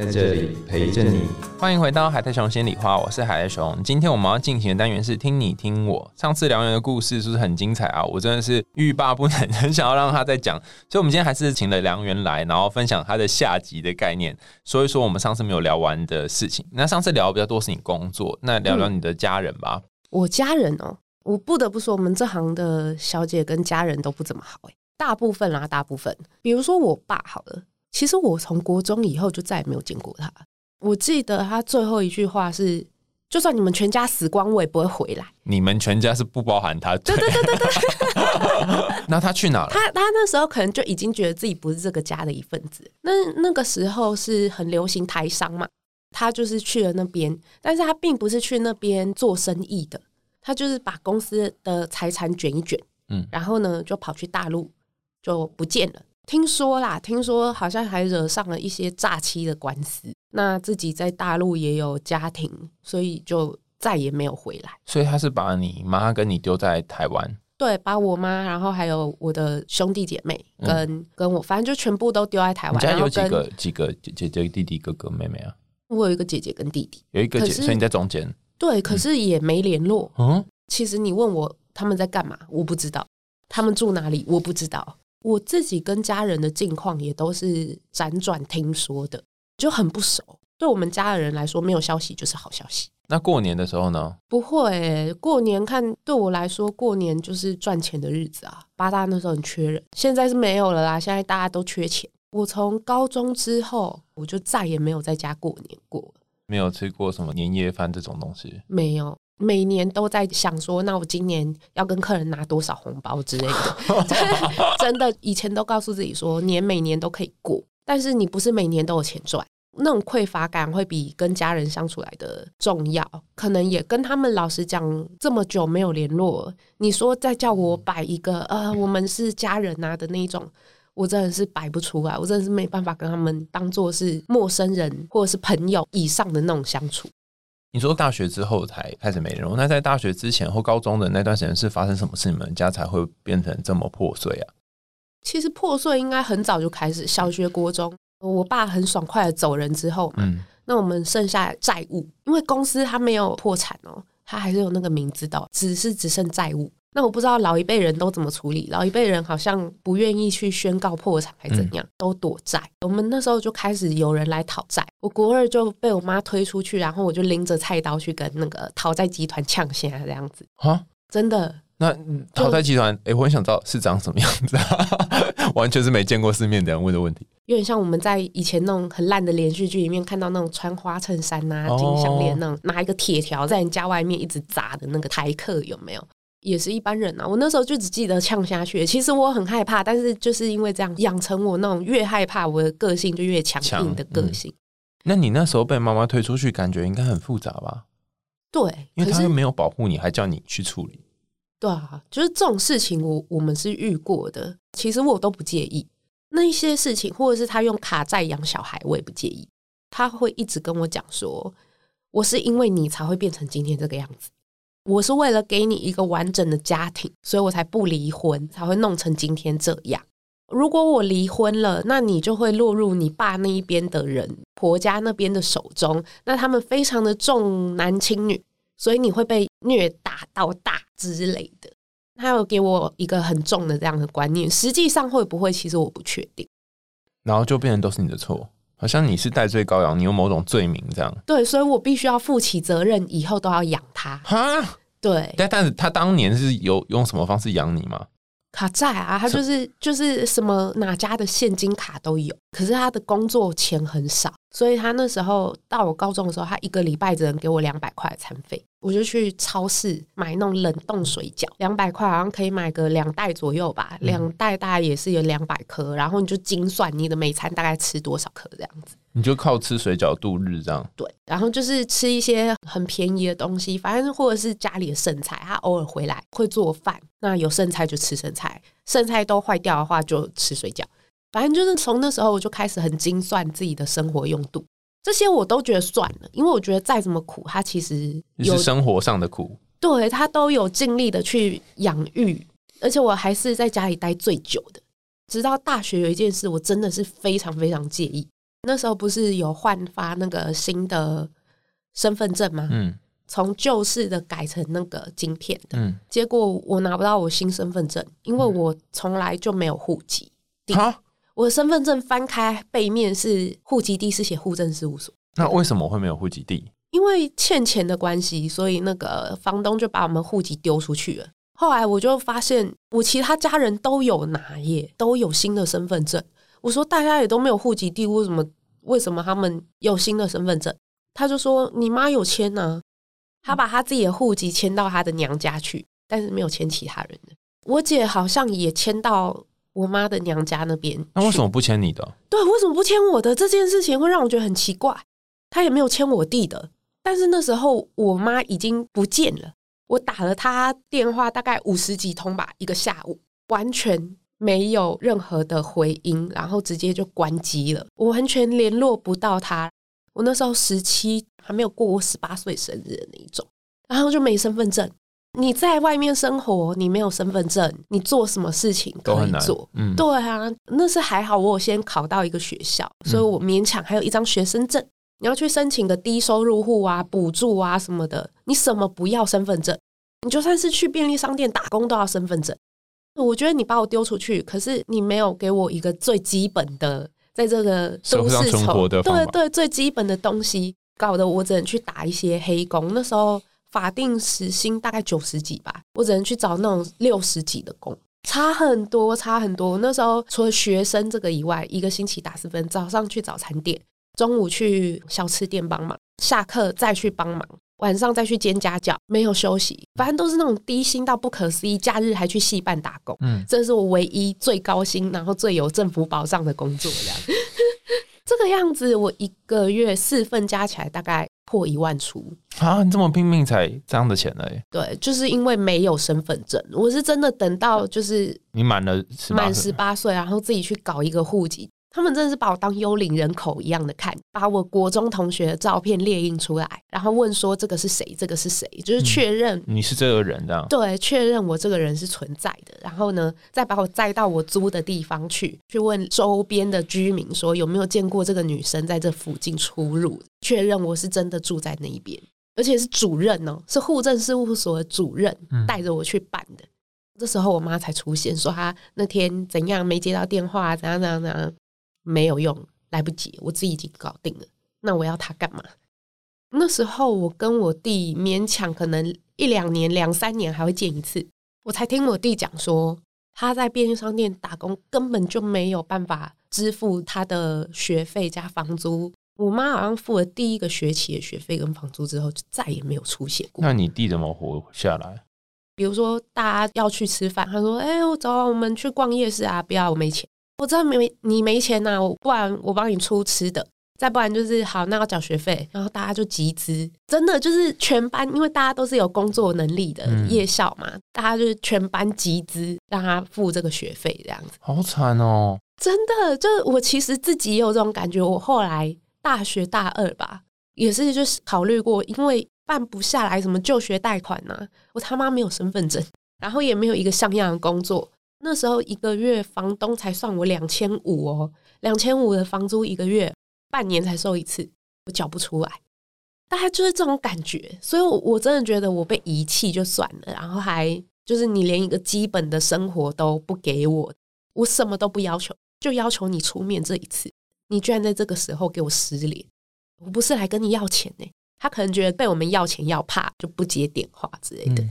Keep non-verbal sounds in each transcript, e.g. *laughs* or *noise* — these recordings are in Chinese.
在这里陪着你。欢迎回到海苔熊心里话，我是海苔熊。今天我们要进行的单元是听你听我。上次梁源的故事是不是很精彩啊？我真的是欲罢不能，很想要让他再讲。所以，我们今天还是请了梁源来，然后分享他的下集的概念，说一说我们上次没有聊完的事情。那上次聊的比较多是你工作，那聊聊你的家人吧。我家人哦，我不得不说，我们这行的小姐跟家人都不怎么好哎，大部分啦，大部分。比如说我爸好了，其实我从国中以后就再也没有见过他。我记得他最后一句话是：“就算你们全家死光，我也不会回来。你们全家是不包含他，”对对对对对。*laughs* 那他去哪了？他他那时候可能就已经觉得自己不是这个家的一份子。那那个时候是很流行台商嘛，他就是去了那边，但是他并不是去那边做生意的，他就是把公司的财产卷一卷，嗯，然后呢就跑去大陆就不见了。听说啦，听说好像还惹上了一些诈欺的官司。那自己在大陆也有家庭，所以就再也没有回来。所以他是把你妈跟你丢在台湾？对，把我妈，然后还有我的兄弟姐妹跟跟我，反正就全部都丢在台湾。家有几个几个姐姐姐弟弟哥哥妹妹啊？我有一个姐姐跟弟弟，有一个姐，所以你在中间。对，可是也没联络。嗯，其实你问我他们在干嘛，我不知道。他们住哪里，我不知道。我自己跟家人的近况也都是辗转听说的。就很不熟，对我们家的人来说，没有消息就是好消息。那过年的时候呢？不会，过年看对我来说，过年就是赚钱的日子啊。八大那时候很缺人，现在是没有了啦。现在大家都缺钱。我从高中之后，我就再也没有在家过年过，没有吃过什么年夜饭这种东西。没有，每年都在想说，那我今年要跟客人拿多少红包之类 *laughs* 的。真的，以前都告诉自己说，年每年都可以过。但是你不是每年都有钱赚，那种匮乏感会比跟家人相处来的重要。可能也跟他们老实讲，这么久没有联络，你说再叫我摆一个呃，我们是家人啊的那一种，我真的是摆不出来，我真的是没办法跟他们当做是陌生人或者是朋友以上的那种相处。你说大学之后才开始没联络，那在大学之前或高中的那段时间是发生什么事，你们家才会变成这么破碎啊？其实破碎应该很早就开始，小学、国中，我爸很爽快的走人之后，嗯，那我们剩下债务，因为公司他没有破产哦，他还是有那个名字的，只是只剩债务。那我不知道老一辈人都怎么处理，老一辈人好像不愿意去宣告破产，还怎样，都躲债。我们那时候就开始有人来讨债，我国二就被我妈推出去，然后我就拎着菜刀去跟那个讨债集团呛下这样子啊，真的。那讨债集团，哎，我很想知道是长什么样子，啊 *laughs* 完全是没见过世面的人问的问题。有点像我们在以前那种很烂的连续剧里面看到那种穿花衬衫呐、金项链那种，拿一个铁条在人家外面一直砸的那个台客，有没有？也是一般人啊。我那时候就只记得呛下去。其实我很害怕，但是就是因为这样养成我那种越害怕，我的个性就越强硬的个性。那你那时候被妈妈推出去，感觉应该很复杂吧？对，因为他又没有保护你，还叫你去处理。对啊，就是这种事情，我我们是遇过的。其实我都不介意那一些事情，或者是他用卡债养小孩，我也不介意。他会一直跟我讲说，我是因为你才会变成今天这个样子，我是为了给你一个完整的家庭，所以我才不离婚，才会弄成今天这样。如果我离婚了，那你就会落入你爸那一边的人，婆家那边的手中，那他们非常的重男轻女。所以你会被虐打到大之类的，他有给我一个很重的这样的观念。实际上会不会，其实我不确定。然后就变成都是你的错，好像你是戴罪羔羊，你有某种罪名这样。对，所以我必须要负起责任，以后都要养他。哈，对。但但是他当年是有用什么方式养你吗？卡债啊，他就是就是什么哪家的现金卡都有，可是他的工作钱很少，所以他那时候到我高中的时候，他一个礼拜只能给我两百块餐费。我就去超市买那种冷冻水饺，两百块好像可以买个两袋左右吧，两袋大概也是有两百颗，然后你就精算你的每餐大概吃多少颗这样子。你就靠吃水饺度日这样？对，然后就是吃一些很便宜的东西，反正或者是家里的剩菜，他偶尔回来会做饭，那有剩菜就吃剩菜，剩菜都坏掉的话就吃水饺。反正就是从那时候我就开始很精算自己的生活用度。这些我都觉得算了，因为我觉得再怎么苦，它其实有就是生活上的苦。对他都有尽力的去养育，而且我还是在家里待最久的。直到大学有一件事，我真的是非常非常介意。那时候不是有换发那个新的身份证吗？嗯从旧式的改成那个晶片的，嗯，结果我拿不到我新身份证，因为我从来就没有户籍。地哈，我的身份证翻开背面是户籍地是写户政事务所，那为什么会没有户籍地？因为欠钱的关系，所以那个房东就把我们户籍丢出去了。后来我就发现，我其他家人都有拿耶，都有新的身份证。我说大家也都没有户籍地，为什么为什么他们有新的身份证？他就说你妈有签呢、他把他自己的户籍迁到他的娘家去，但是没有签其他人的。我姐好像也迁到我妈的娘家那边。那为什么？不签你的？对，为什么不签我的？这件事情会让我觉得很奇怪。他也没有签我弟的，但是那时候我妈已经不见了。我打了他电话，大概五十几通吧，一个下午，完全没有任何的回音，然后直接就关机了，我完全联络不到他。我那时候十七，还没有过我十八岁生日的那一种，然后就没身份证。你在外面生活，你没有身份证，你做什么事情可以做？。嗯，对啊，那是还好，我有先考到一个学校，所以我勉强还有一张学生证。你要去申请个低收入户啊、补助啊什么的，你什么不要身份证？你就算是去便利商店打工都要身份证。我觉得你把我丢出去，可是你没有给我一个最基本的，在这个都市丑活的对对最基本的东西，搞得我只能去打一些黑工。那时候法定时薪大概九十几吧，我只能去找那种六十几的工。差很多，差很多。那时候除了学生这个以外，一个星期打四分，早上去早餐店，中午去小吃店帮忙，下课再去帮忙，晚上再去兼家教，没有休息，反正都是那种低薪到不可思议，假日还去戏办打工。嗯，这是我唯一最高薪，然后最有政府保障的工作，这样。这个样子，我一个月四份加起来大概破一万出。啊，你这么拼命才这样的钱了耶？对，就是因为没有身份证，我是真的等到就是你满了满十八岁，然后自己去搞一个户籍。他们真的是把我当幽灵人口一样的看，把我国中同学的照片列印出来，然后问说这个是谁，这个是谁，就是确认、你是这个人这样。对，确认我这个人是存在的，然后呢，再把我载到我租的地方去，去问周边的居民说有没有见过这个女生在这附近出入，确认我是真的住在那一边，而且是主任哦，是户政事务所的主任嗯带着我去办的。这时候我妈才出现，说她那天怎样没接到电话，怎样怎样怎样，没有用，来不及，我自己已经搞定了。那我要他干嘛？那时候我跟我弟勉强可能一两年、两三年还会见一次，我才听我弟讲说，他在便利商店打工根本就没有办法支付他的学费加房租。我妈好像付了第一个学期的学费跟房租之后，就再也没有出现过。那你弟怎么活下来？比如说大家要去吃饭，他说：“哎、我走啊，我们去逛夜市啊！”不要，我没钱。我知道没你没钱呐、我不然我帮你出吃的，再不然就是好，那要缴学费。然后大家就集资，真的就是全班，因为大家都是有工作能力的、夜校嘛，大家就是全班集资让他付这个学费，这样子。好惨哦！真的，就我其实自己也有这种感觉。我后来大学大二吧，也是就是考虑过，因为办不下来什么就学贷款呐、我他妈没有身份证，然后也没有一个像样的工作。那时候一个月房东才算我两千五哦，两千五的房租一个月，半年才收一次，我缴不出来。大概就是这种感觉，所以我，我真的觉得我被遗弃就算了，然后还就是你连一个基本的生活都不给我，我什么都不要求，就要求你出面这一次，你居然在这个时候给我失联，我不是来跟你要钱呢、他可能觉得被我们要钱要怕，就不接电话之类的。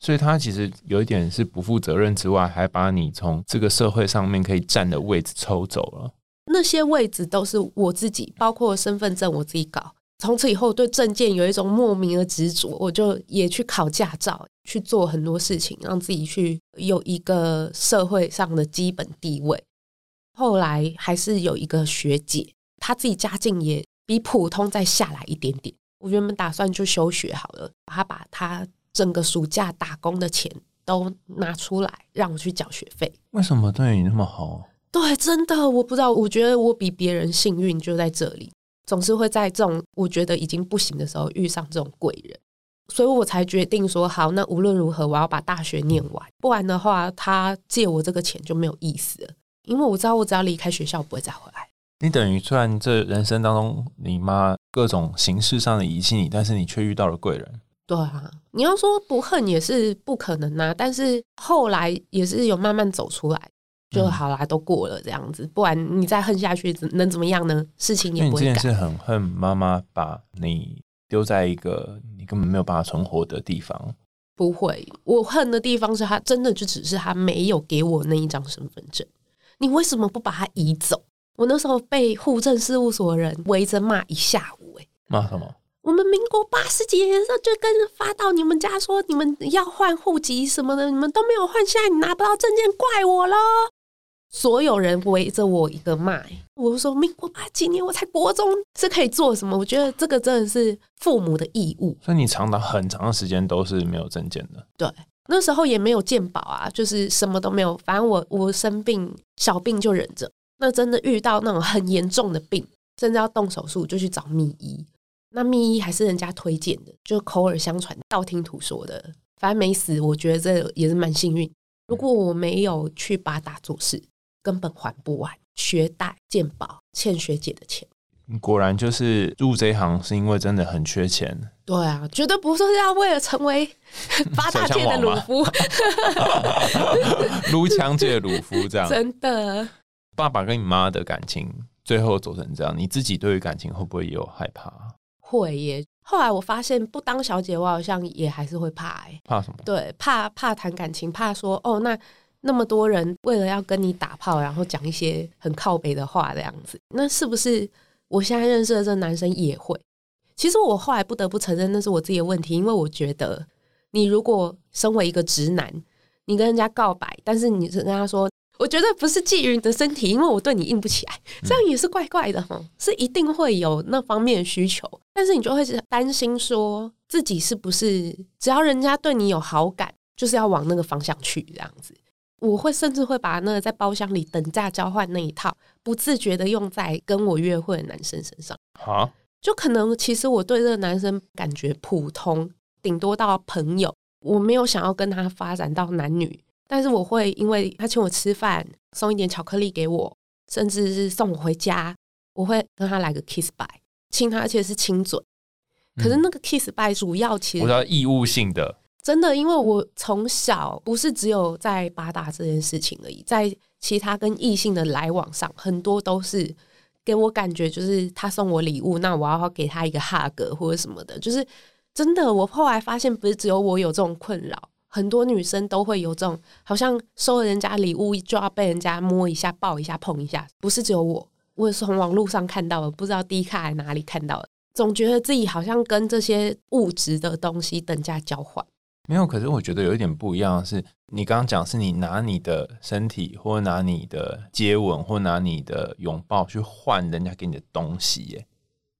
所以他其实有一点是不负责任之外，还把你从这个社会上面可以站的位置抽走了。那些位置都是我自己，包括身份证我自己搞。从此以后，对证件有一种莫名的执着，我就也去考驾照，去做很多事情，让自己去有一个社会上的基本地位。后来还是有一个学姐，她自己家境也比普通再下来一点点。我原本打算就休学好了，她把她整个暑假打工的钱都拿出来，让我去缴学费。为什么对你那么好？对，真的，我不知道，我觉得我比别人幸运就在这里。总是会在这种我觉得已经不行的时候遇上这种贵人，所以我才决定说好，那无论如何我要把大学念完，不然的话他借我这个钱就没有意思了，因为我知道我只要离开学校不会再回来。你等于虽然这人生当中你妈各种形式上的遗弃你，但是你却遇到了贵人。对啊，你要说不恨也是不可能啊，但是后来也是有慢慢走出来，就嗯好啦，都过了这样子，不然你再恨下去能怎么样呢？事情也不会改。之前是很恨妈妈把你丢在一个你根本没有办法存活的地方。不会，我恨的地方是他真的就只是他没有给我那一张身份证，你为什么不把它移走？我那时候被户政事务所的人围着骂一下午、欸，骂什么？我们民国八十几年的时候就跟发到你们家说你们要换户籍什么的，你们都没有换，现在你拿不到证件，怪我喽！所有人围着我一个骂、欸我就说民国八几年我才国中，这可以做什么？我觉得这个真的是父母的义务。所以你长达很长的时间都是没有证件的。对，那时候也没有健保啊，就是什么都没有。反正我我生病小病就忍着，那真的遇到那种很严重的病，甚至要动手术，就去找秘医。那秘医还是人家推荐的，就口耳相传、道听途说的。反正没死，我觉得这也是蛮幸运。如果我没有去八大做事，根本还不完学贷、健保欠学姐的钱。果然就是入这一行是因为真的很缺钱。对啊，绝对不是要为了成为 *laughs* 八大界的鲁夫，撸枪界的鲁夫这样。真的。爸爸跟你妈的感情最后走成这样，你自己对于感情会不会也有害怕？会耶。后来我发现不当小姐，我好像也还是会怕哎。怕什么？对，怕怕谈感情，怕说哦，那那么多人为了要跟你打炮，然后讲一些很靠北的话的样子，那是不是我现在认识的这个男生也会？其实我后来不得不承认，那是我自己的问题，因为我觉得你如果身为一个直男，你跟人家告白，但是你是跟他说。我觉得不是觊觎你的身体，因为我对你硬不起来，这样也是怪怪的哈。是一定会有那方面需求，但是你就会担心说自己是不是只要人家对你有好感，就是要往那个方向去这样子。我会甚至会把那个在包厢里等价交换那一套，不自觉的用在跟我约会的男生身上。啊，就可能其实我对这个男生感觉普通，顶多到朋友，我没有想要跟他发展到男女。但是我会因为他请我吃饭，送一点巧克力给我，甚至是送我回家，我会跟他来个 kiss by，亲他，而且是亲嘴。可是那个 kiss by 主要其实我知道义务性的，真的，因为我从小不是只有在八大这件事情而已，在其他跟异性的来往上，很多都是给我感觉就是他送我礼物，那我要给他一个 hug 或者什么的，就是真的。我后来发现，不是只有我有这种困扰，很多女生都会有这种，好像收了人家礼物就要被人家摸一下、抱一下、碰一下，不是只有我，我也是从网络上看到的，不知道 D 卡哪里看到的，总觉得自己好像跟这些物质的东西等价交换。没有。可是我觉得有一点不一样的是，你刚刚讲是你拿你的身体，或拿你的接吻，或拿你的拥抱去换人家给你的东西，耶。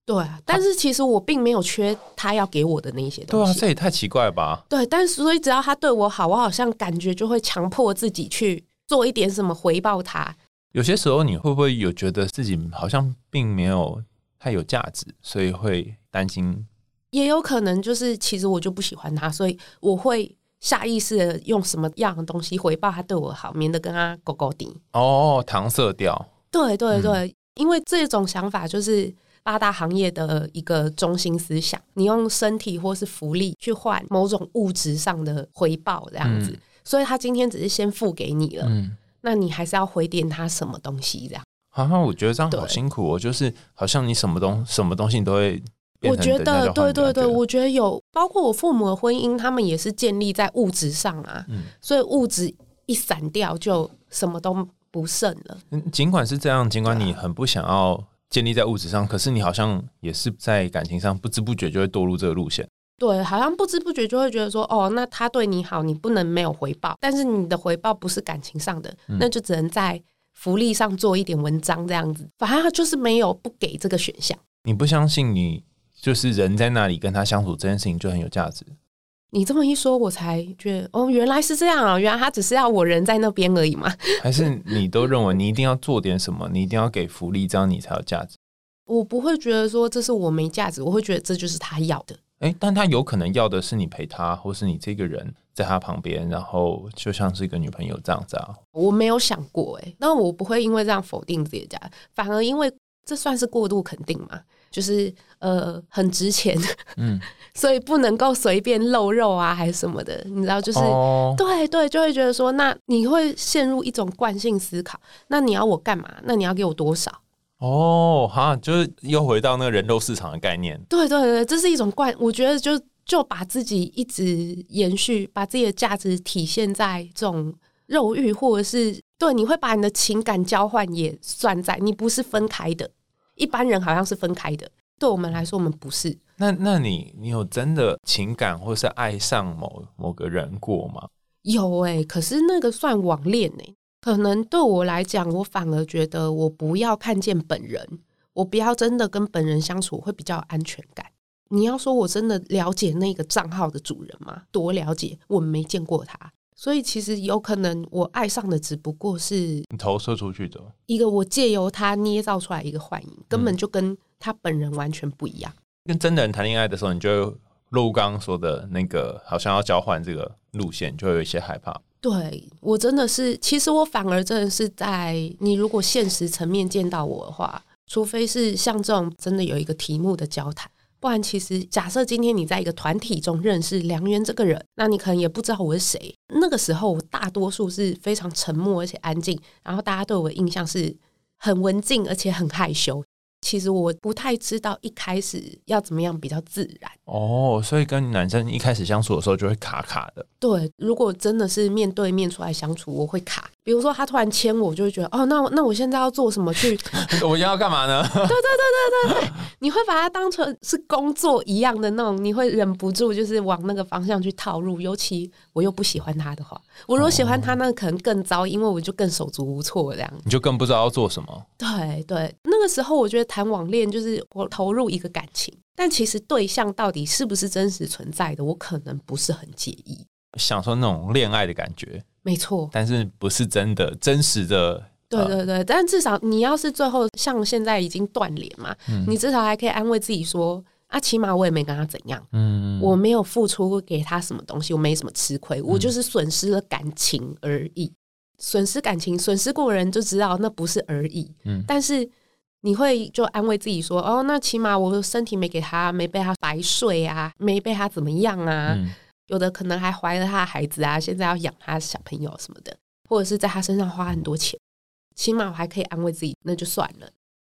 对啊，但是其实我并没有缺他要给我的那些东西对啊。这也太奇怪吧？对，但是所以只要他对我好，我好像感觉就会强迫自己去做一点什么回报他。有些时候你会不会有觉得自己好像并没有太有价值，所以会担心？也有可能就是其实我就不喜欢他，所以我会下意识的用什么样的东西回报他对我好，免得跟他勾勾顶。哦，搪塞掉。对对对，因为这种想法就是八大行业的一个中心思想，你用身体或是福利去换某种物质上的回报，这样子。嗯所以他今天只是先付给你了，嗯，那你还是要回点他什么东西这样。好像我觉得这样好辛苦哦，就是好像你什么东什么东西你都会我觉得，对对对，我觉得有，包括我父母的婚姻，他们也是建立在物质上啊，嗯所以物质一散掉，就什么都不剩了。嗯尽管是这样，尽管你很不想要建立在物质上，可是你好像也是在感情上不知不觉就会堕入这个路线。对，好像不知不觉就会觉得说，哦，那他对你好，你不能没有回报，但是你的回报不是感情上的，嗯那就只能在福利上做一点文章这样子。反正他就是没有不给这个选项。你不相信你就是人在那里跟他相处这件事情就很有价值。你这么一说，我才觉得，哦，原来是这样啊！原来他只是要我人在那边而已嘛。还是你都认为你一定要做点什么，你一定要给福利，这样你才有价值？我不会觉得说这是我没价值，我会觉得这就是他要的。哎，但他有可能要的是你陪他，或是你这个人在他旁边，然后就像是一个女朋友这样子啊。我没有想过哎，那我不会因为这样否定自己的价，反而因为这算是过度肯定嘛，就是呃很值钱，嗯，*laughs* 所以不能够随便露肉啊，还是什么的，你知道，就是对对，就会觉得说，那你会陷入一种惯性思考，那你要我干嘛？那你要给我多少？哦，哈，就是又回到那个人肉市场的概念。对对对，这是一种惯，我觉得就就把自己一直延续，把自己的价值体现在这种肉欲，或者是对，你会把你的情感交换也算在，你不是分开的。一般人好像是分开的，对我们来说，我们不是。那那你你有真的情感或是爱上某某个人过吗？有哎，可是那个算网恋哎。可能对我来讲，我反而觉得我不要看见本人，我不要真的跟本人相处会比较安全感。你要说我真的了解那个账号的主人吗？多了解，我没见过他，所以其实有可能我爱上的只不过是你投射出去的一个，我借由他捏造出来一个幻影，根本就跟他本人完全不一样。跟真的人谈恋爱的时候，你就陆刚说的那个，好像要交换这个路线，就会有一些害怕。对我真的是，其实我反而真的是在你如果现实层面见到我的话，除非是像这种真的有一个题目的交谈，不然其实假设今天你在一个团体中认识梁渊这个人，那你可能也不知道我是谁。那个时候我大多数是非常沉默而且安静，然后大家对我的印象是很文静而且很害羞。其实我不太知道一开始要怎么样比较自然哦，所以跟男生一开始相处的时候就会卡卡的。对，如果真的是面对面出来相处，我会卡。比如说他突然牵我，就会觉得哦，那那我现在要做什么去？*laughs* 我要干嘛呢？对对对对对对，你会把它当成是工作一样的那种，你会忍不住就是往那个方向去套路。尤其我又不喜欢他的话，我如果喜欢他，那可能更糟，因为我就更手足无措这样。你就更不知道要做什么。对对，那个时候我觉得谈网恋就是我投入一个感情，但其实对象到底是不是真实存在的，我可能不是很介意。享受那种恋爱的感觉。没错，但是不是真的真实的？对对对，但至少你要是最后像现在已经断联嘛，你至少还可以安慰自己说啊，起码我也没跟他怎样，嗯，我没有付出给他什么东西，我没什么吃亏，我就是损失了感情而已。损失感情，损失过人就知道那不是而已。嗯，但是你会就安慰自己说，哦，那起码我身体没给他，没被他白睡啊，没被他怎么样啊。有的可能还怀了他的孩子啊，现在要养他小朋友什么的，或者是在他身上花很多钱，起码我还可以安慰自己，那就算了。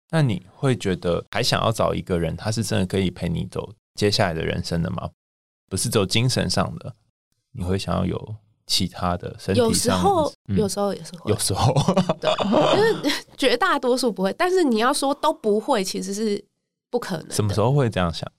那你会觉得还想要找一个人，他是真的可以陪你走接下来的人生的吗？不是走精神上的，你会想要有其他的身体上？有时候，有时候也是会，有时候，就是 *laughs* 绝大多数不会。但是你要说都不会，其实是不可能。什么时候会这样想？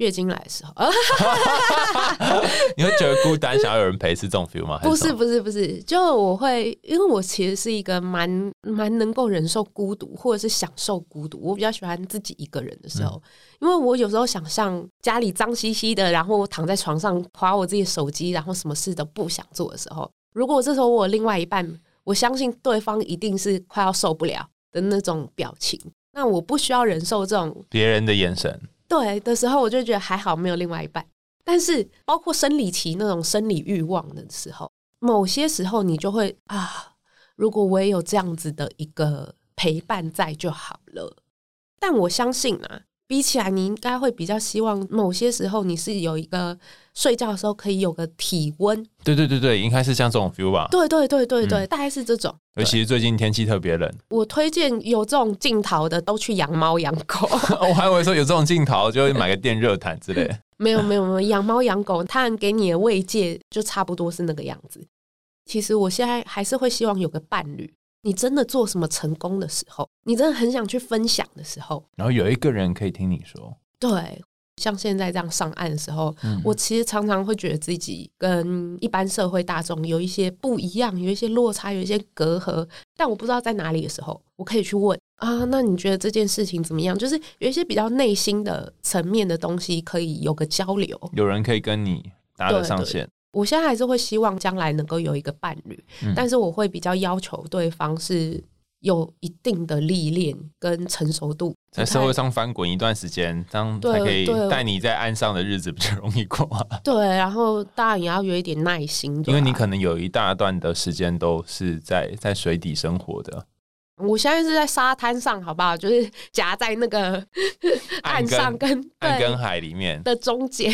月经来的时候，*laughs* 你会觉得孤单，想要有人陪是这种 feel 吗？不是，不是，不是，就我会，因为我其实是一个蛮蛮能够忍受孤独，或者是享受孤独。我比较喜欢自己一个人的时候，因为我有时候想象家里脏兮兮的，然后我躺在床上划我自己手机，然后什么事都不想做的时候，如果这时候我另外一半，我相信对方一定是快要受不了的那种表情，那我不需要忍受这种别人的眼神。对的时候，我就觉得还好没有另外一半。但是，包括生理期那种生理欲望的时候，某些时候你就会啊，如果我也有这样子的一个陪伴在就好了。但我相信啊。比起来，你应该会比较希望某些时候你是有一个睡觉的时候可以有个体温。对对对对，应该是像这种 feel 吧。对对对对对，大概是这种。尤其是最近天气特别冷，我推荐有这种镜头的都去养猫养狗。*laughs* 我还以为说有这种镜头就会买个电热毯之类。*laughs* 没有没有没有，养猫养狗，它给你的慰藉就差不多是那个样子。其实我现在还是会希望有个伴侣。你真的做什么成功的时候，你真的很想去分享的时候，然后有一个人可以听你说，对，像现在这样上岸的时候，我其实常常会觉得自己跟一般社会大众有一些不一样，有一些落差，有一些隔阂，但我不知道在哪里的时候，我可以去问啊，那你觉得这件事情怎么样？就是有一些比较内心的层面的东西，可以有个交流，有人可以跟你搭得上线。我现在还是会希望将来能够有一个伴侣，但是我会比较要求对方是有一定的历练跟成熟度，在社会上翻滚一段时间，这样才可以带你在岸上的日子比较容易过啊。对，然后当然也要有一点耐心，因为你啊可能有一大段的时间都是在在水底生活的，我现在是在沙滩上，好不好？就是夹在那个 *laughs* 岸岸上跟对岸跟海里面。的中间。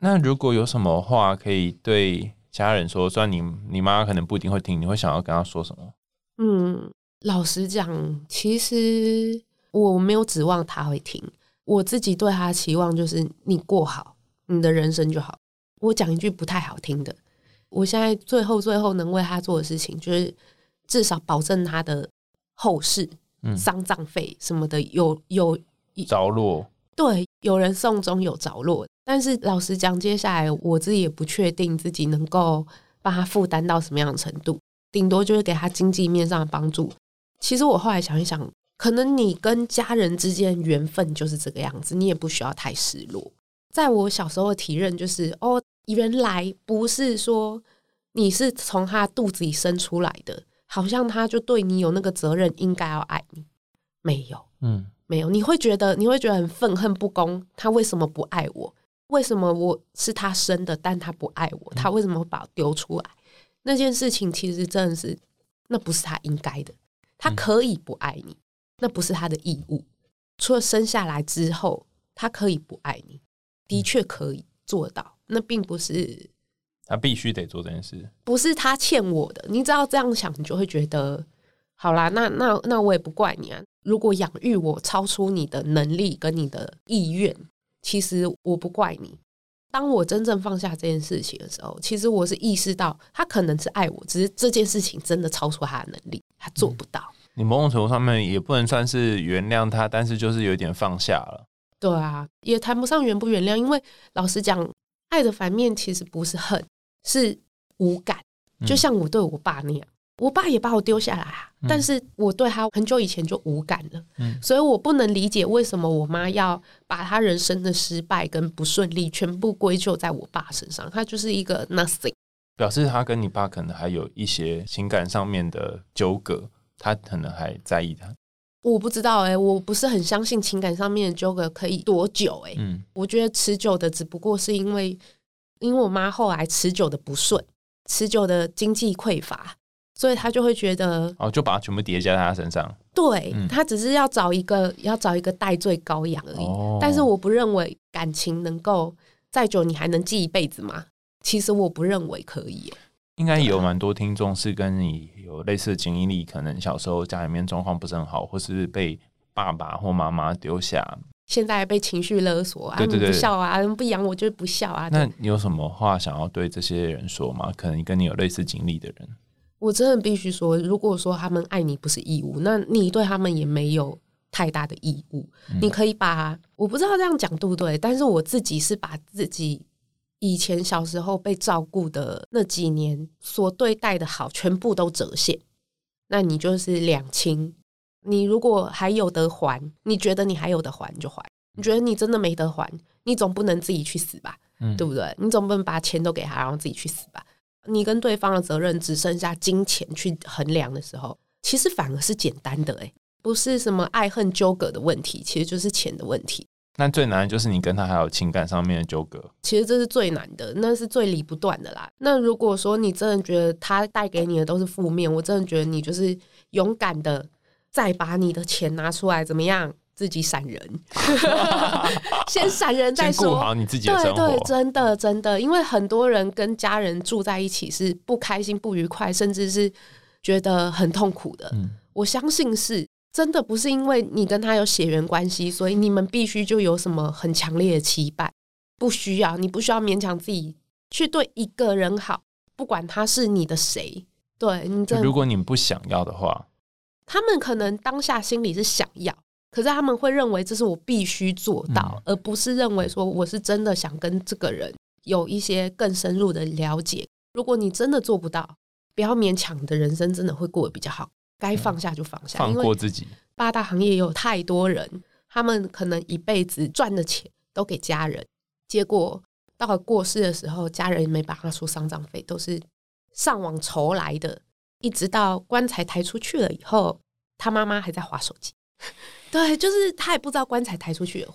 那如果有什么话可以对家人说，虽然你你妈可能不一定会听，你会想要跟她说什么？嗯，老实讲，其实我没有指望他会听，我自己对他的期望就是你过好你的人生就好。我讲一句不太好听的，我现在最后最后能为他做的事情，就是至少保证他的后事、嗯丧葬费什么的有有着落，对，有人送终有着落，但是老实讲，接下来我自己也不确定自己能够帮他负担到什么样的程度，顶多就是给他经济面上的帮助。其实我后来想一想，可能你跟家人之间缘分就是这个样子，你也不需要太失落。在我小时候的体认就是，哦，原来不是说你是从他肚子里生出来的，好像他就对你有那个责任，应该要爱你，没有。嗯，没有，你会觉得你会觉得很愤恨不公，他为什么不爱我？为什么我是他生的，但他不爱我？他为什么会把我丢出来？那件事情其实真的是，那不是他应该的。他可以不爱你，那不是他的义务。除了生下来之后，他可以不爱你，的确可以做到。那并不是他必须得做这件事。不是他欠我的，你只要这样想，你就会觉得，好啦，那那那我也不怪你啊。如果养育我超出你的能力跟你的意愿，其实我不怪你。当我真正放下这件事情的时候，其实我是意识到他可能是爱我，只是这件事情真的超出他的能力，他做不到。你某种程度上面也不能算是原谅他，但是就是有点放下了。对啊，也谈不上原不原谅，因为老实讲，爱的反面其实不是恨，是无感。嗯就像我对我爸那样，我爸也把我丢下来啊，嗯但是我对他很久以前就无感了，嗯所以我不能理解为什么我妈要把他人生的失败跟不顺利全部归咎在我爸身上，他就是一个 nothing。表示他跟你爸可能还有一些情感上面的纠葛，他可能还在意他。我不知道哎、我不是很相信情感上面的纠葛可以多久哎、嗯，我觉得持久的只不过是因为，因为我妈后来持久的不顺，持久的经济匮乏，所以他就会觉得，哦，就把它全部叠加在他身上。对、嗯她只是要找一个要找一个代罪羔羊而已。哦但是我不认为感情能够再久，你还能记一辈子吗？其实我不认为可以耶。应该有蛮多听众是跟你有类似的经历，可能小时候家里面状况不是很好，或是被爸爸或妈妈丢下。现在被情绪勒索啊，对对对你不孝啊，不养我就是不孝啊。那你有什么话想要对这些人说吗？可能跟你有类似经历的人，我真的必须说，如果说他们爱你不是义务，那你对他们也没有太大的义务。嗯你可以把我不知道这样讲对不对，但是我自己是把自己以前小时候被照顾的那几年所对待的好，全部都折现。那你就是两清。你如果还有得还，你觉得你还有得还就还；你觉得你真的没得还，你总不能自己去死吧？嗯对不对？你总不能把钱都给他，然后自己去死吧？你跟对方的责任只剩下金钱去衡量的时候，其实反而是简单的、欸，不是什么爱恨纠葛的问题，其实就是钱的问题。那最难的就是你跟他还有情感上面的纠葛。其实这是最难的，那是最理不断的啦。那如果说你真的觉得他带给你的都是负面，我真的觉得你就是勇敢的再把你的钱拿出来，怎么样？自己闪人，*laughs* 先闪人再说。好你自己的生对对，真的真的，因为很多人跟家人住在一起是不开心、不愉快，甚至是觉得很痛苦的。嗯我相信是真的，不是因为你跟他有血缘关系，所以你们必须就有什么很强烈的期待，不需要，你不需要勉强自己去对一个人好，不管他是你的谁。对你如果你不想要的话，他们可能当下心里是想要，可是他们会认为这是我必须做到，嗯而不是认为说我是真的想跟这个人有一些更深入的了解。如果你真的做不到，不要勉强，你的人生真的会过得比较好。该放下就放下，放过自己。八大行业有太多人，他们可能一辈子赚的钱都给家人，结果到了过世的时候，家人没帮他出丧葬费，都是上网筹来的。一直到棺材抬出去了以后，他妈妈还在划手机。对，就是他也不知道棺材抬出去。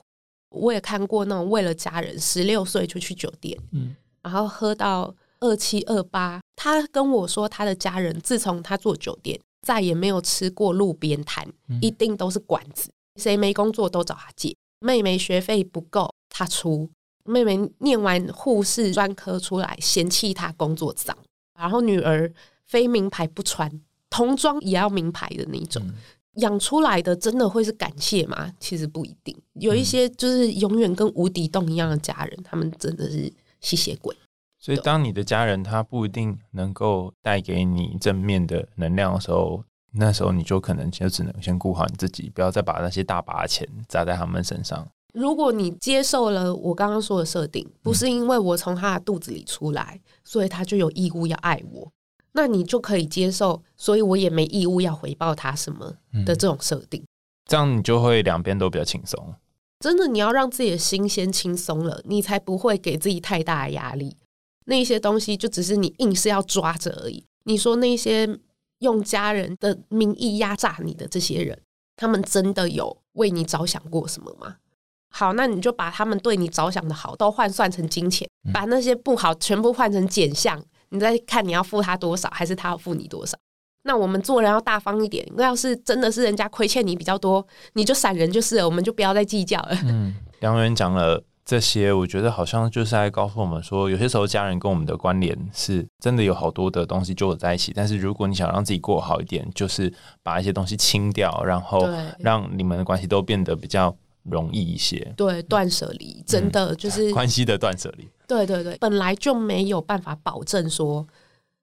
我也看过那种为了家人，十六岁就去酒店，嗯然后喝到二七二八。他跟我说，他的家人自从他做酒店，再也没有吃过路边摊，一定都是馆子。谁没工作都找他借。妹妹学费不够，他出。妹妹念完护士专科出来，嫌弃他工作脏。然后女儿非名牌不穿，童装也要名牌的那种。养出来的真的会是感谢吗？其实不一定。有一些就是永远跟无底洞一样的家人，他们真的是吸血鬼。所以，当你的家人他不一定能够带给你正面的能量的时候，那时候你就可能就只能先顾好你自己，不要再把那些大把的钱砸在他们身上。如果你接受了我刚刚说的设定，不是因为我从他的肚子里出来，所以他就有义务要爱我，那你就可以接受，所以我也没义务要回报他什么的这种设定。这样你就会两边都比较轻松。真的，你要让自己的心先轻松了，你才不会给自己太大的压力。那些东西就只是你硬是要抓着而已。你说那些用家人的名义压榨你的这些人，他们真的有为你着想过什么吗？好，那你就把他们对你着想的好都换算成金钱，把那些不好全部换成减项，你再看你要付他多少，还是他要付你多少？那我们做人要大方一点。要是真的是人家亏欠你比较多，你就闪人就是了，我们就不要再计较了。嗯，梁元讲了这些，我觉得好像就是在告诉我们说，有些时候家人跟我们的关联是真的有好多的东西就在一起，但是如果你想让自己过好一点，就是把一些东西清掉，然后让你们的关系都变得比较容易一些。对，断舍离真的就是关系的断舍离，对对对，本来就没有办法保证说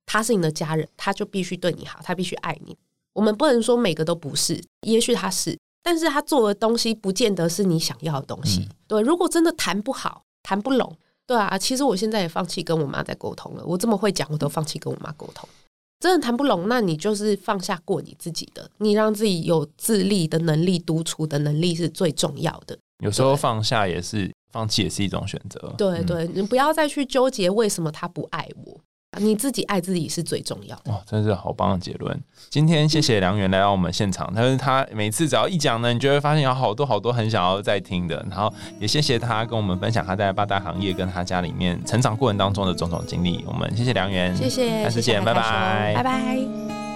他是你的家人，他就必须对你好，他必须爱你。我们不能说每个都不是，也许他是，但是他做的东西不见得是你想要的东西。对，如果真的谈不好，谈不拢，对啊，其实我现在也放弃跟我妈在沟通了。我这么会讲，我都放弃跟我妈沟通。真的谈不拢，那你就是放下过你自己的，你让自己有自立的能力、独处的能力是最重要的。有时候放下也是放弃，也是一种选择。嗯对对，你不要再去纠结为什么他不爱我，你自己爱自己是最重要的。哇，真是好棒的结论！今天谢谢梁元来到我们现场，但是他每次只要一讲呢，你就会发现有好多好多很想要再听的。然后也谢谢他跟我们分享他在八大行业跟他家里面成长过程当中的种种经历。我们谢谢梁元，谢谢，下次见，拜拜，拜拜。